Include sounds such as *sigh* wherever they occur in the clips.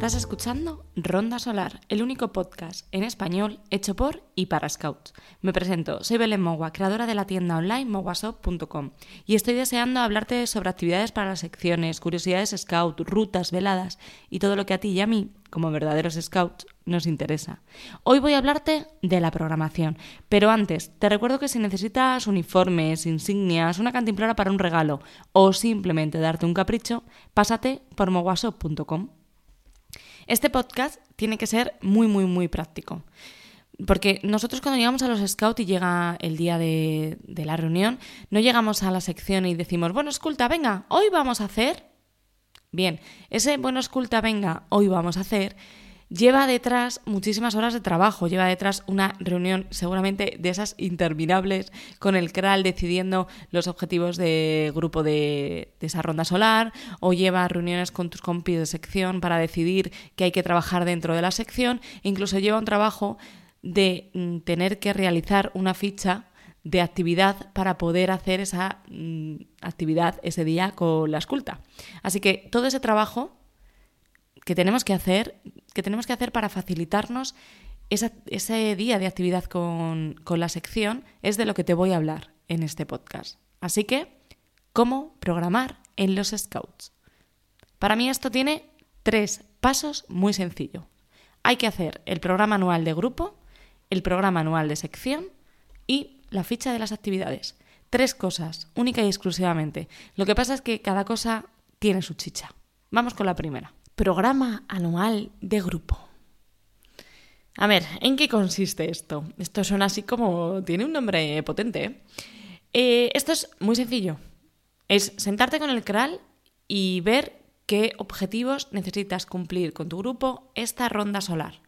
Estás escuchando Ronda Solar, el único podcast en español hecho por y para Scouts. Me presento, soy Belén Mogua, creadora de la tienda online moguasop.com y estoy deseando hablarte sobre actividades para las secciones, curiosidades Scout, rutas, veladas y todo lo que a ti y a mí, como verdaderos Scouts, nos interesa. Hoy voy a hablarte de la programación, pero antes te recuerdo que si necesitas uniformes, insignias, una cantimplora para un regalo o simplemente darte un capricho, pásate por moguasop.com. Este podcast tiene que ser muy, muy, muy práctico. Porque nosotros cuando llegamos a los scouts y llega el día de, de, la reunión, no llegamos a la sección y decimos, bueno, esculta, venga, hoy vamos a hacer. Bien, ese bueno, esculta, venga, hoy vamos a hacer lleva detrás muchísimas horas de trabajo, lleva detrás una reunión seguramente de esas interminables con el CRAL decidiendo los objetivos de grupo de, esa ronda solar, o lleva reuniones con tus compis de sección para decidir qué hay que trabajar dentro de la sección, e incluso lleva un trabajo de mm, tener que realizar una ficha de actividad para poder hacer esa mm, actividad ese día con la esculta. Así que todo ese trabajo que tenemos que hacer, que tenemos que hacer para facilitarnos ese día de actividad con, con la sección es de lo que te voy a hablar en este podcast. Así que, ¿cómo programar en los Scouts? Para mí esto tiene tres pasos muy sencillos. Hay que hacer el programa anual de grupo, el programa anual de sección y la ficha de las actividades. Tres cosas, única y exclusivamente. Lo que pasa es que cada cosa tiene su chicha. Vamos con la primera programa anual de grupo. A ver, ¿en qué consiste esto? Esto suena así como... tiene un nombre potente. ¿eh? Eh, esto es muy sencillo. Es sentarte con el CRAL y ver qué objetivos necesitas cumplir con tu grupo esta ronda solar.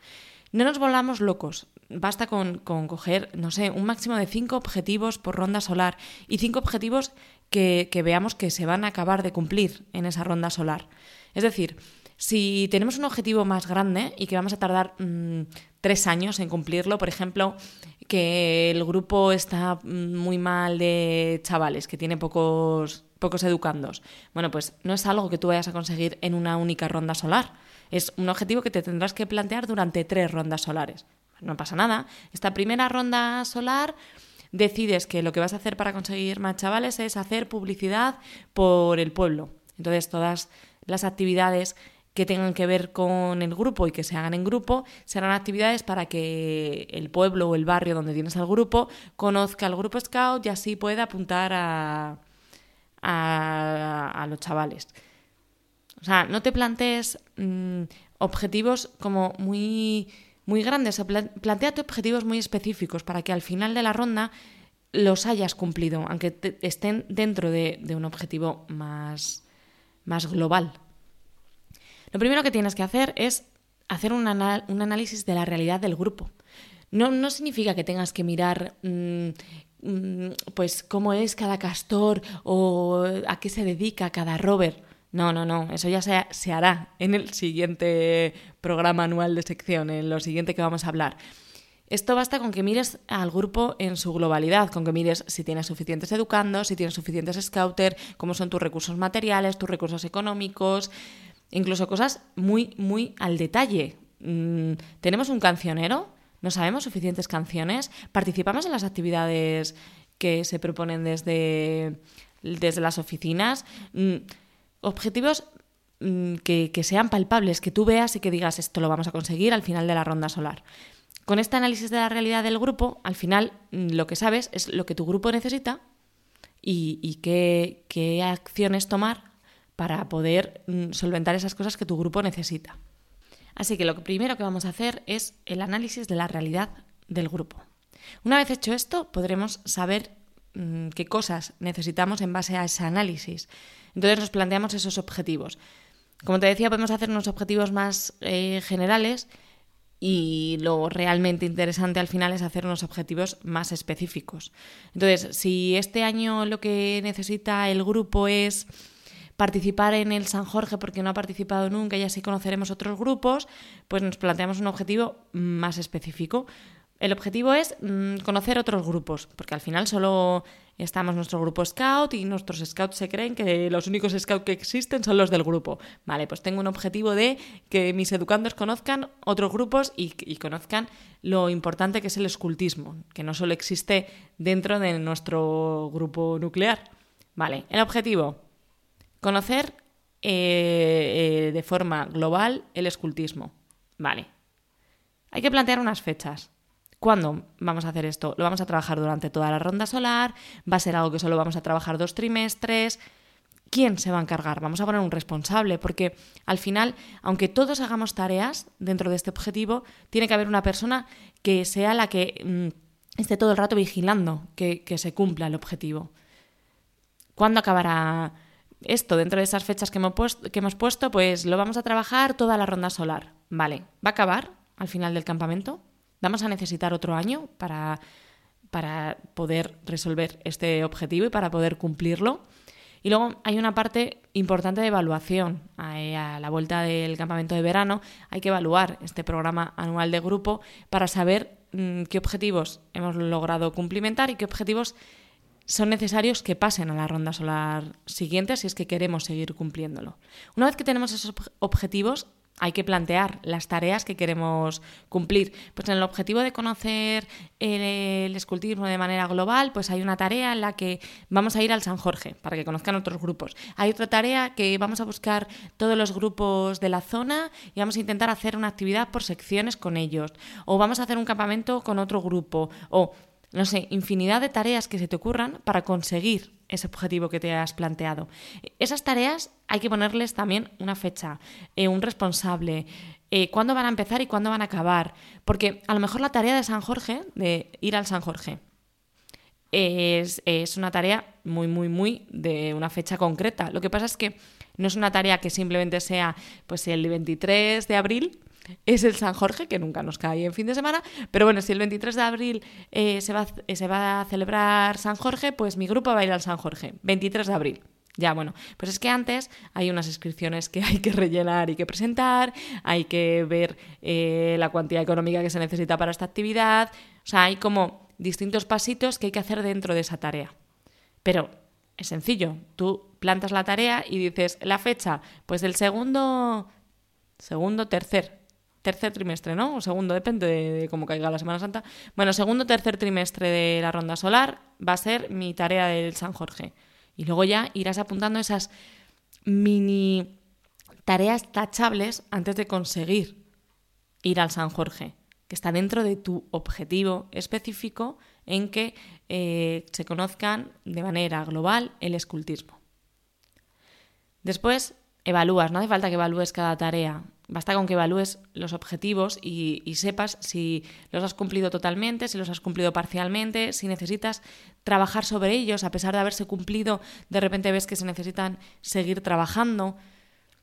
No nos volamos locos. Basta con, coger, no sé, un máximo de cinco objetivos por ronda solar y cinco objetivos que veamos que se van a acabar de cumplir en esa ronda solar. Es decir, si tenemos un objetivo más grande y que vamos a tardar mmm, tres años en cumplirlo, por ejemplo, que el grupo está mm, muy mal de chavales, que tiene pocos, pocos educandos, bueno, pues no es algo que tú vayas a conseguir en una única ronda solar. Es un objetivo que te tendrás que plantear durante tres rondas solares. No pasa nada. Esta primera ronda solar decides que lo que vas a hacer para conseguir más chavales es hacer publicidad por el pueblo. Entonces todas las actividades que tengan que ver con el grupo y que se hagan en grupo, serán actividades para que el pueblo o el barrio donde tienes al grupo conozca al grupo Scout y así pueda apuntar a, a, a los chavales. O sea, no te plantees mmm, objetivos como muy, muy grandes, planteate objetivos muy específicos para que al final de la ronda los hayas cumplido, aunque te, estén dentro de, de un objetivo más, más global. Lo primero que tienes que hacer es hacer un, un análisis de la realidad del grupo. No, no significa que tengas que mirar mmm, mmm, pues cómo es cada castor o a qué se dedica cada rover. No, no, no, eso ya se, se, hará en el siguiente programa anual de sección, en lo siguiente que vamos a hablar. Esto basta con que mires al grupo en su globalidad, con que mires si tienes suficientes educandos, si tienes suficientes scouter, cómo son tus recursos materiales, tus recursos económicos, incluso cosas muy, muy al detalle. Mm, ¿Tenemos un cancionero? ¿No sabemos suficientes canciones? ¿Participamos en las actividades que se proponen desde, desde las oficinas? Mm, objetivos mm, que, que sean palpables, que tú veas y que digas esto lo vamos a conseguir al final de la ronda solar. Con este análisis de la realidad del grupo, al final lo que sabes es lo que tu grupo necesita y, y qué, qué acciones tomar para poder mm, solventar esas cosas que tu grupo necesita. Así que lo primero que vamos a hacer es el análisis de la realidad del grupo. Una vez hecho esto, podremos saber mmm, qué cosas necesitamos en base a ese análisis. Entonces nos planteamos esos objetivos. Como te decía, podemos hacer unos objetivos más eh, generales y lo realmente interesante al final es hacer unos objetivos más específicos. Entonces, si este año lo que necesita el grupo es participar en el San Jorge porque no ha participado nunca y así conoceremos otros grupos, pues nos planteamos un objetivo más específico. El objetivo es mmm, conocer otros grupos, porque al final solo estamos nuestro grupo scout y nuestros scouts se creen que los únicos scouts que existen son los del grupo. Vale, pues tengo un objetivo de que mis educandos conozcan otros grupos y, y conozcan lo importante que es el escultismo, que no solo existe dentro de nuestro grupo nuclear. Vale, el objetivo, conocer eh, eh, de forma global el escultismo. Vale. Hay que plantear unas fechas. ¿Cuándo vamos a hacer esto? ¿Lo vamos a trabajar durante toda la ronda solar? ¿Va a ser algo que solo vamos a trabajar dos trimestres? ¿Quién se va a encargar? Vamos a poner un responsable, porque al final, aunque todos hagamos tareas dentro de este objetivo, tiene que haber una persona que sea la que mm, esté todo el rato vigilando que, que se cumpla el objetivo. ¿Cuándo acabará esto, dentro de esas fechas que hemos, puesto, pues lo vamos a trabajar toda la ronda solar. Vale, ¿va a acabar al final del campamento? ¿Vamos a necesitar otro año para, para poder resolver este objetivo y para poder cumplirlo? Y luego hay una parte importante de evaluación. A, la vuelta del campamento de verano hay que evaluar este programa anual de grupo para saber mm, qué objetivos hemos logrado cumplimentar y qué objetivos son necesarios que pasen a la ronda solar siguiente si es que queremos seguir cumpliéndolo. Una vez que tenemos esos objetivos, hay que plantear las tareas que queremos cumplir. Pues en el objetivo de conocer el, escultismo de manera global, pues hay una tarea en la que vamos a ir al San Jorge para que conozcan otros grupos. Hay otra tarea que vamos a buscar todos los grupos de la zona y vamos a intentar hacer una actividad por secciones con ellos. O vamos a hacer un campamento con otro grupo. O no sé, infinidad de tareas que se te ocurran para conseguir ese objetivo que te has planteado. Esas tareas hay que ponerles también una fecha, eh, un responsable, eh, cuándo van a empezar y cuándo van a acabar. Porque a lo mejor la tarea de San Jorge, de ir al San Jorge, es, es una tarea muy, muy, muy de una fecha concreta. Lo que pasa es que no es una tarea que simplemente sea pues el 23 de abril es el San Jorge, que nunca nos cae en fin de semana, pero bueno, si el 23 de abril eh, se, va, se va a celebrar San Jorge, pues mi grupo va a ir al San Jorge, 23 de abril. Ya, bueno, pues es que antes hay unas inscripciones que *laughs* hay que rellenar y que presentar, hay que ver eh, la cuantía económica que se necesita para esta actividad, o sea, hay como distintos pasitos que hay que hacer dentro de esa tarea. Pero es sencillo, tú plantas la tarea y dices la fecha, pues del segundo, segundo, tercer, tercer trimestre, ¿no? O segundo, depende de, cómo caiga la Semana Santa. Bueno, segundo, tercer trimestre de la ronda solar va a ser mi tarea del San Jorge. Y luego ya irás apuntando esas mini tareas tachables antes de conseguir ir al San Jorge, que está dentro de tu objetivo específico en que eh, se conozcan de manera global el escultismo. Después evalúas, no hace falta que evalúes cada tarea, Basta con que evalúes los objetivos y, sepas si los has cumplido totalmente, si los has cumplido parcialmente, si necesitas trabajar sobre ellos, a pesar de haberse cumplido, de repente ves que se necesitan seguir trabajando.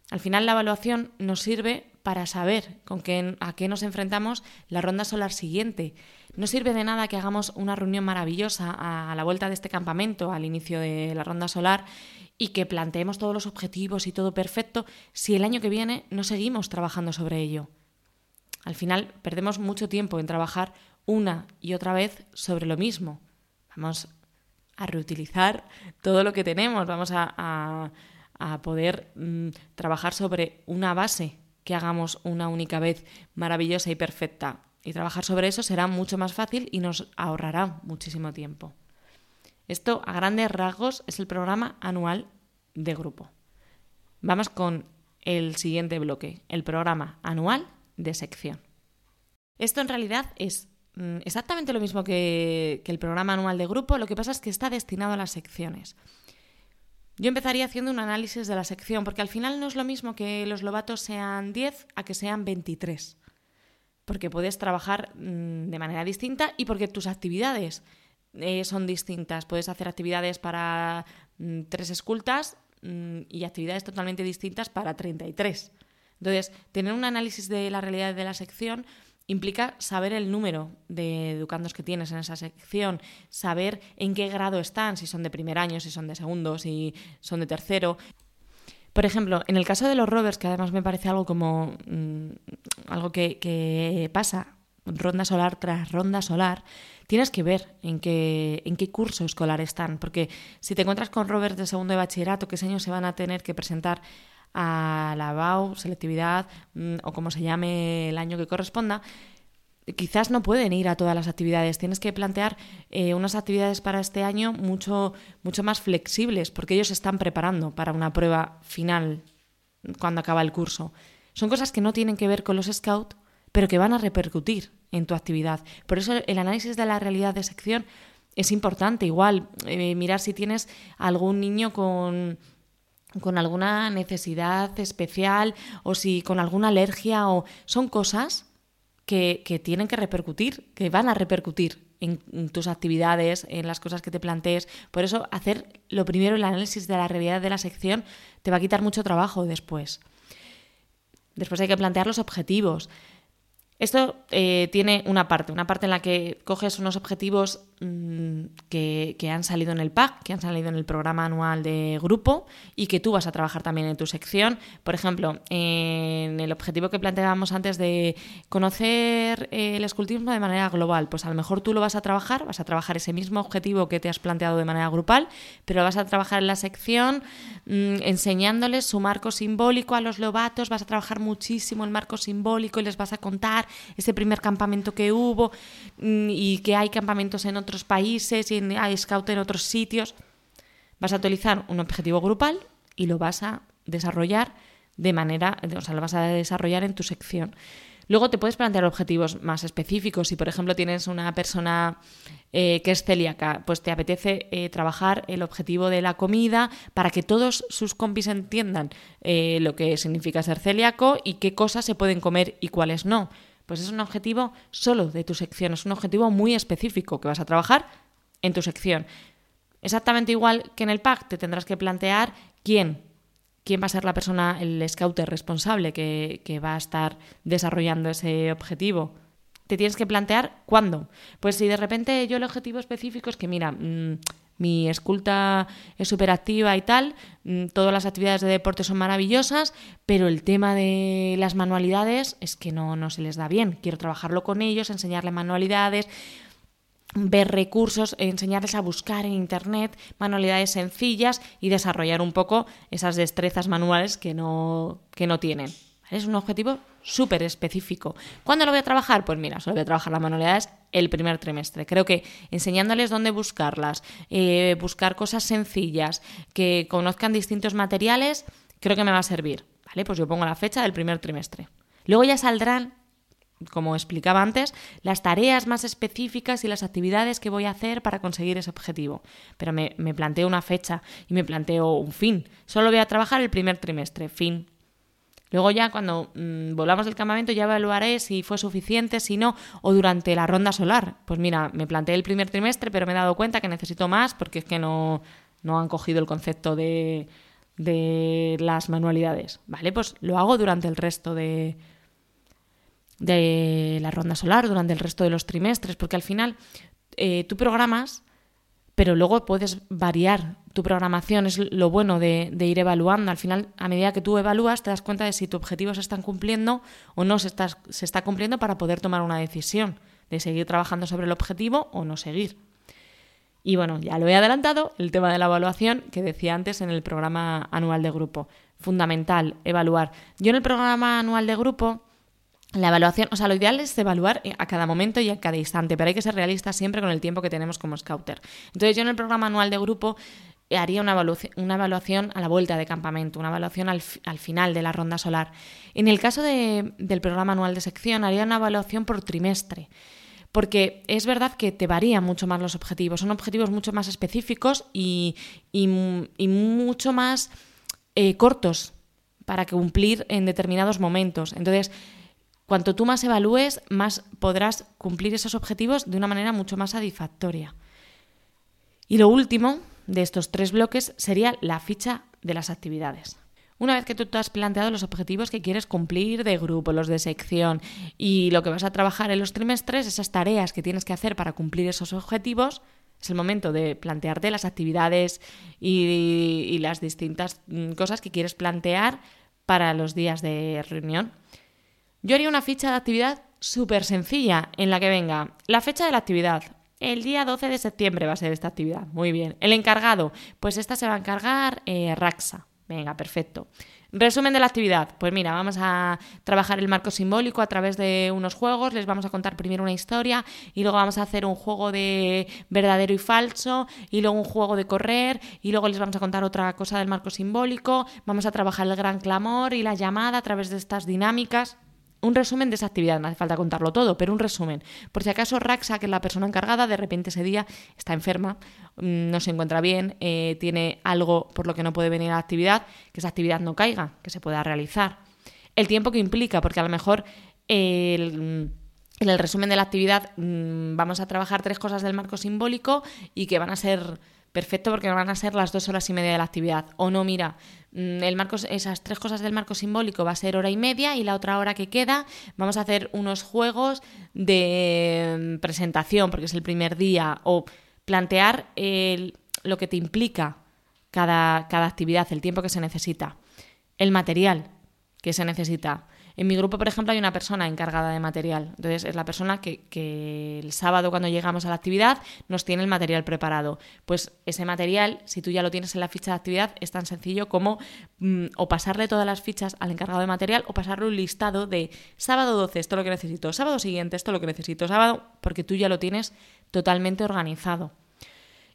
Al final la evaluación nos sirve para saber con qué, a qué nos enfrentamos la ronda solar siguiente. No sirve de nada que hagamos una reunión maravillosa a la vuelta de este campamento, al inicio de la ronda solar, y que planteemos todos los objetivos y todo perfecto si el año que viene no seguimos trabajando sobre ello. Al final perdemos mucho tiempo en trabajar una y otra vez sobre lo mismo. Vamos a reutilizar todo lo que tenemos, vamos a, poder mm, trabajar sobre una base que hagamos una única vez maravillosa y perfecta. Y trabajar sobre eso será mucho más fácil y nos ahorrará muchísimo tiempo. Esto, a grandes rasgos, es el programa anual de grupo. Vamos con el siguiente bloque, el programa anual de sección. Esto en realidad es mm, exactamente lo mismo que, el programa anual de grupo, lo que pasa es que está destinado a las secciones. Yo empezaría haciendo un análisis de la sección, porque al final no es lo mismo que los lobatos sean 10 a que sean 23, porque puedes trabajar mm, de manera distinta y porque tus actividades eh, son distintas. Puedes hacer actividades para mm, tres escultas mm, y actividades totalmente distintas para 33. Entonces, tener un análisis de la realidad de la sección implica saber el número de educandos que tienes en esa sección, saber en qué grado están, si son de primer año, si son de segundo, si son de tercero. Por ejemplo, en el caso de los rovers, que además me parece algo como algo que, pasa ronda solar tras ronda solar, tienes que ver en qué, en qué curso escolar están, porque si te encuentras con Robert de segundo de bachillerato, que ese año se van a tener que presentar a la BAU, selectividad mm, o como se llame el año que corresponda, quizás no pueden ir a todas las actividades. Tienes que plantear eh, unas actividades para este año mucho, mucho más flexibles, porque ellos se están preparando para una prueba final cuando acaba el curso. Son cosas que no tienen que ver con los scouts, pero que van a repercutir en tu actividad. Por eso el análisis de la realidad de sección es importante. Igual, eh, mirar si tienes algún niño con con alguna necesidad especial o si con alguna alergia o son cosas que, que tienen que repercutir, que van a repercutir en, tus actividades, en las cosas que te plantees. Por eso hacer lo primero el análisis de la realidad de la sección te va a quitar mucho trabajo después. Después hay que plantear los objetivos. Esto eh, tiene una parte, una parte en la que coges unos objetivos mm, que, han salido en el PAC, que han salido en el programa anual de grupo y que tú vas a trabajar también en tu sección. Por ejemplo, en el objetivo que planteábamos antes de conocer eh, el escultismo de manera global, pues a lo mejor tú lo vas a trabajar, vas a trabajar ese mismo objetivo que te has planteado de manera grupal, pero vas a trabajar en la sección mm, enseñándoles su marco simbólico a los lobatos, vas a trabajar muchísimo el marco simbólico y les vas a contar ese primer campamento que hubo mm, y que hay campamentos en otros países y hay scout en otros sitios. Vas a utilizar un objetivo grupal y lo vas a desarrollar de manera, o sea, lo vas a desarrollar en tu sección. Luego te puedes plantear objetivos más específicos. Si, por ejemplo, tienes una persona eh, que es celíaca, pues te apetece eh, trabajar el objetivo de la comida para que todos sus compis entiendan eh, lo que significa ser celíaco y qué cosas se pueden comer y cuáles no. Pues es un objetivo solo de tu sección, es un objetivo muy específico que vas a trabajar en tu sección. Exactamente igual que en el pack, te tendrás que plantear quién, quién va a ser la persona, el scouter responsable que, va a estar desarrollando ese objetivo. Te tienes que plantear cuándo. Pues si de repente yo el objetivo específico es que, mira, mm, mi esculta es súper activa y tal, mm, todas las actividades de deporte son maravillosas, pero el tema de las manualidades es que no, no se les da bien. Quiero trabajarlo con ellos, enseñarles manualidades, ver recursos, enseñarles a buscar en Internet manualidades sencillas y desarrollar un poco esas destrezas manuales que no, que no tienen. Es un objetivo súper específico. ¿Cuándo lo voy a trabajar? Pues mira, solo voy a trabajar las manualidades el primer trimestre. Creo que enseñándoles dónde buscarlas, eh, buscar cosas sencillas, que conozcan distintos materiales, creo que me va a servir. ¿Vale? Pues yo pongo la fecha del primer trimestre. Luego ya saldrán, como explicaba antes, las tareas más específicas y las actividades que voy a hacer para conseguir ese objetivo. Pero me, me planteo una fecha y me planteo un fin. Solo voy a trabajar el primer trimestre, fin, Luego ya cuando mm, volvamos del campamento ya evaluaré si fue suficiente, si no, o durante la ronda solar. Pues mira, me planteé el primer trimestre, pero me he dado cuenta que necesito más porque es que no, no han cogido el concepto de, de las manualidades. ¿Vale? Pues lo hago durante el resto de, de la ronda solar, durante el resto de los trimestres, porque al final eh, tú programas pero luego puedes variar tu programación, es lo bueno de, ir evaluando. Al final, a medida que tú evalúas, te das cuenta de si tus objetivos se están cumpliendo o no se está, se está cumpliendo para poder tomar una decisión de seguir trabajando sobre el objetivo o no seguir. Y bueno, ya lo he adelantado, el tema de la evaluación que decía antes en el programa anual de grupo. Fundamental, evaluar. Yo en el programa anual de grupo la evaluación, o sea, lo ideal es evaluar a cada momento y a cada instante, pero hay que ser realista siempre con el tiempo que tenemos como scouter. Entonces yo en el programa anual de grupo eh, haría una evaluación, a la vuelta de campamento, una evaluación al, final de la ronda solar. En el caso del programa anual de sección, haría una evaluación por trimestre. Porque es verdad que te varían mucho más los objetivos, son objetivos mucho más específicos y, mucho más eh, cortos para cumplir en determinados momentos. Entonces, Cuanto tú más evalúes, más podrás cumplir esos objetivos de una manera mucho más satisfactoria. Y lo último de estos tres bloques sería la ficha de las actividades. Una vez que tú te has planteado los objetivos que quieres cumplir de grupo, los de sección y lo que vas a trabajar en los trimestres, esas tareas que tienes que hacer para cumplir esos objetivos, es el momento de plantearte las actividades y, y las distintas mm, cosas que quieres plantear para los días de reunión. Yo haría una ficha de actividad súper sencilla en la que venga la fecha de la actividad, el día 12 de septiembre va a ser esta actividad. Muy bien. El encargado, pues esta se va a encargar eh, Raxa. Venga, perfecto. Resumen de la actividad. Pues mira, vamos a trabajar el marco simbólico a través de unos juegos. Les vamos a contar primero una historia y luego vamos a hacer un juego de verdadero y falso y luego un juego de correr y luego les vamos a contar otra cosa del marco simbólico. Vamos a trabajar el gran clamor y la llamada a través de estas dinámicas. Un resumen de esa actividad, no hace falta contarlo todo, pero un resumen. Por si acaso Raxa, que es la persona encargada, de repente ese día está enferma, mm, no se encuentra bien, eh, tiene algo por lo que no puede venir a la actividad, que esa actividad no caiga, que se pueda realizar. El tiempo que implica, porque a lo mejor en el resumen de la actividad mm, vamos a trabajar tres cosas del marco simbólico y que van a ser perfecto porque van a ser las dos horas y media de la actividad. O no, mira, mm, el marco, esas tres cosas del marco simbólico va a ser hora y media y la otra hora que queda vamos a hacer unos juegos de mm, presentación porque es el primer día o plantear lo que te implica cada, cada actividad, el tiempo que se necesita, el material que se necesita. En mi grupo, por ejemplo, hay una persona encargada de material. Entonces, es la persona que, el sábado, cuando llegamos a la actividad, nos tiene el material preparado. Pues ese material, si tú ya lo tienes en la ficha de actividad, es tan sencillo como mm, o pasarle todas las fichas al encargado de material o pasarle un listado de sábado 12, esto es lo que necesito, sábado siguiente, esto es lo que necesito, sábado, porque tú ya lo tienes totalmente organizado.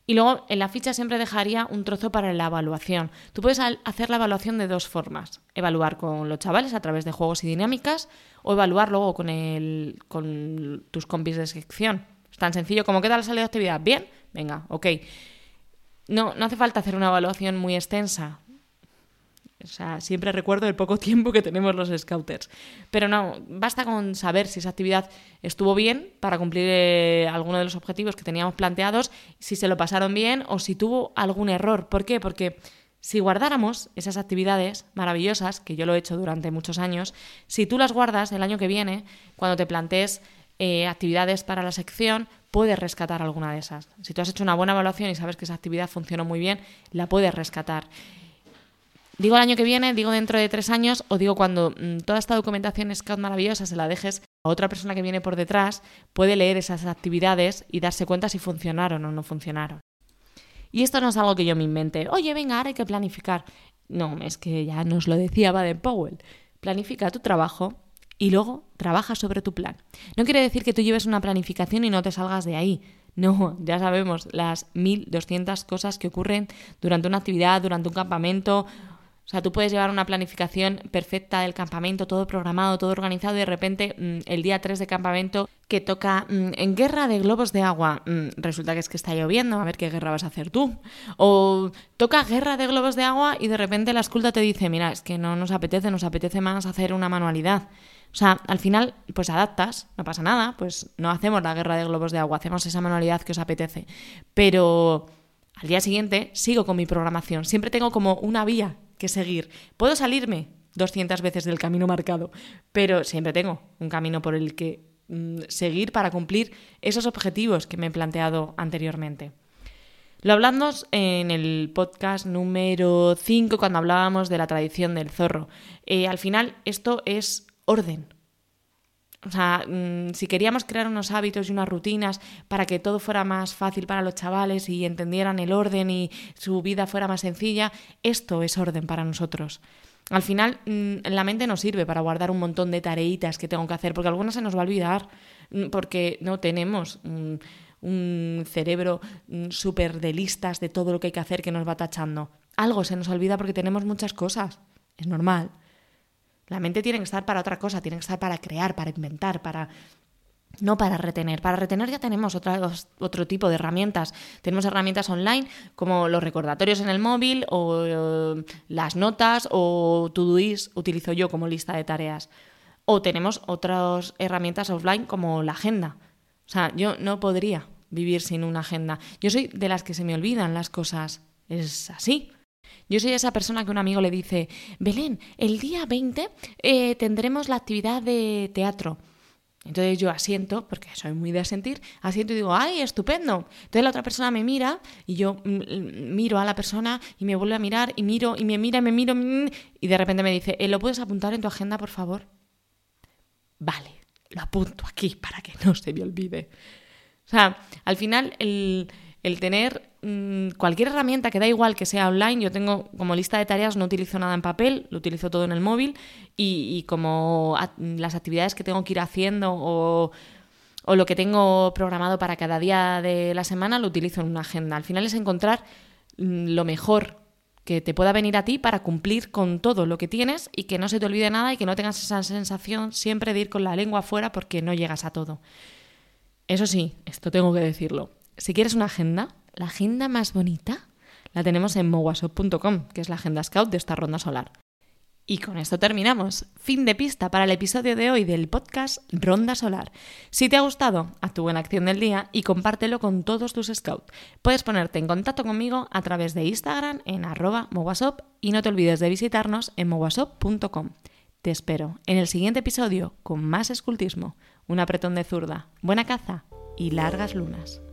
Y luego en la ficha siempre dejaría un trozo para la evaluación. Tú puedes hacer la evaluación de dos formas. Evaluar con los chavales a través de juegos y dinámicas o evaluar luego con, el, con tus compis de sección. Es tan sencillo como ¿qué tal ha salido la actividad? ¿Bien? Venga, ok. No, no hace falta hacer una evaluación muy extensa. O sea, siempre recuerdo el poco *laughs* tiempo que tenemos los scouters. Pero no, basta con saber si esa actividad estuvo bien para cumplir eh, alguno de los objetivos que teníamos planteados, si se lo pasaron bien o si tuvo algún error. ¿Por qué? Porque si guardáramos esas actividades maravillosas, que yo lo he hecho durante muchos años, si tú las guardas el año que viene, cuando te plantees eh, actividades para la sección, puedes rescatar alguna de esas. Si tú has hecho una buena evaluación y sabes que esa actividad funcionó muy bien, la puedes rescatar. Digo el año que viene, digo dentro de tres años o digo cuando mm, toda esta documentación Scout maravillosa se la dejes a otra persona que viene por detrás, puede leer esas actividades y darse cuenta si funcionaron o no funcionaron. Y esto no es algo que yo me invente. Oye, venga, ahora hay que planificar. No, es que ya nos lo decía Baden Powell. Planifica tu trabajo y luego trabaja sobre tu plan. No quiere decir que tú lleves una planificación y no te salgas de ahí. No, ya sabemos las 1200 cosas que ocurren durante una actividad, durante un campamento sea, tú puedes llevar una planificación perfecta del campamento, todo programado, todo organizado, y de repente mm, el día 3 de campamento que toca mm, en guerra de globos de agua, mm, resulta que es que está lloviendo, a ver qué guerra vas a hacer tú. O toca guerra de globos de agua y de repente la esculta te dice, mira, es que no nos apetece, nos apetece más hacer una manualidad. O sea, al final, pues adaptas, no pasa nada, pues no hacemos la guerra de globos de agua, hacemos esa manualidad que os apetece. Pero al día siguiente sigo con mi programación, siempre tengo como una vía seguir. Puedo salirme 200 veces del camino marcado, pero siempre tengo un camino por el que mm, seguir para cumplir esos objetivos que me he planteado anteriormente. Lo hablamos en el podcast número 5 cuando hablábamos de la tradición del zorro. Eh, al final esto es orden. O sea, mm, si queríamos crear unos hábitos y unas rutinas para que todo fuera más fácil para los chavales y entendieran el orden y su vida fuera más sencilla, esto es orden para nosotros. Al final, mm, la mente nos sirve para guardar un montón de tareitas que tengo que hacer, porque algunas se nos va a olvidar, mm, porque no tenemos un, cerebro súper de listas de todo lo que hay que hacer que nos va tachando. Algo se nos olvida porque tenemos muchas cosas. Es normal. La mente tiene que estar para otra cosa, tiene que estar para crear, para inventar, para no para retener. Para retener ya tenemos otro tipo de herramientas. Tenemos herramientas online como los recordatorios en el móvil o eh, las notas o Todoist utilizo yo como lista de tareas. O tenemos otras herramientas offline como la agenda. O sea, yo no podría vivir sin una agenda. Yo soy de las que se me olvidan las cosas. Es así. Yo soy esa persona que un amigo le dice, Belén, el día 20 eh, tendremos la actividad de teatro. Entonces yo asiento, porque soy muy de asentir, asiento y digo, ¡ay, estupendo! Entonces la otra persona me mira y yo miro a la persona y me vuelve a mirar y miro y me mira y me miro y de repente me dice, eh, ¿lo puedes apuntar en tu agenda, por favor? Vale, lo apunto aquí para que no se me olvide. O sea, al final el, tener mm, cualquier herramienta que da igual que sea online, yo tengo como lista de tareas, no utilizo nada en papel, lo utilizo todo en el móvil y, como las actividades que tengo que ir haciendo o, o lo que tengo programado para cada día de la semana lo utilizo en una agenda. Al final es encontrar mm, lo mejor que te pueda venir a ti para cumplir con todo lo que tienes y que no se te olvide nada y que no tengas esa sensación siempre de ir con la lengua afuera porque no llegas a todo. Eso sí, esto tengo que decirlo. Si quieres una agenda, la agenda más bonita la tenemos en mowasop.com, que es la agenda scout de esta ronda solar. Y con esto terminamos. Fin de pista para el episodio de hoy del podcast Ronda Solar. Si te ha gustado, tu buena acción del día y compártelo con todos tus scouts. Puedes ponerte en contacto conmigo a través de Instagram en arroba y no te olvides de visitarnos en mowasop.com. Te espero en el siguiente episodio con más escultismo, un apretón de zurda, buena caza y largas lunas.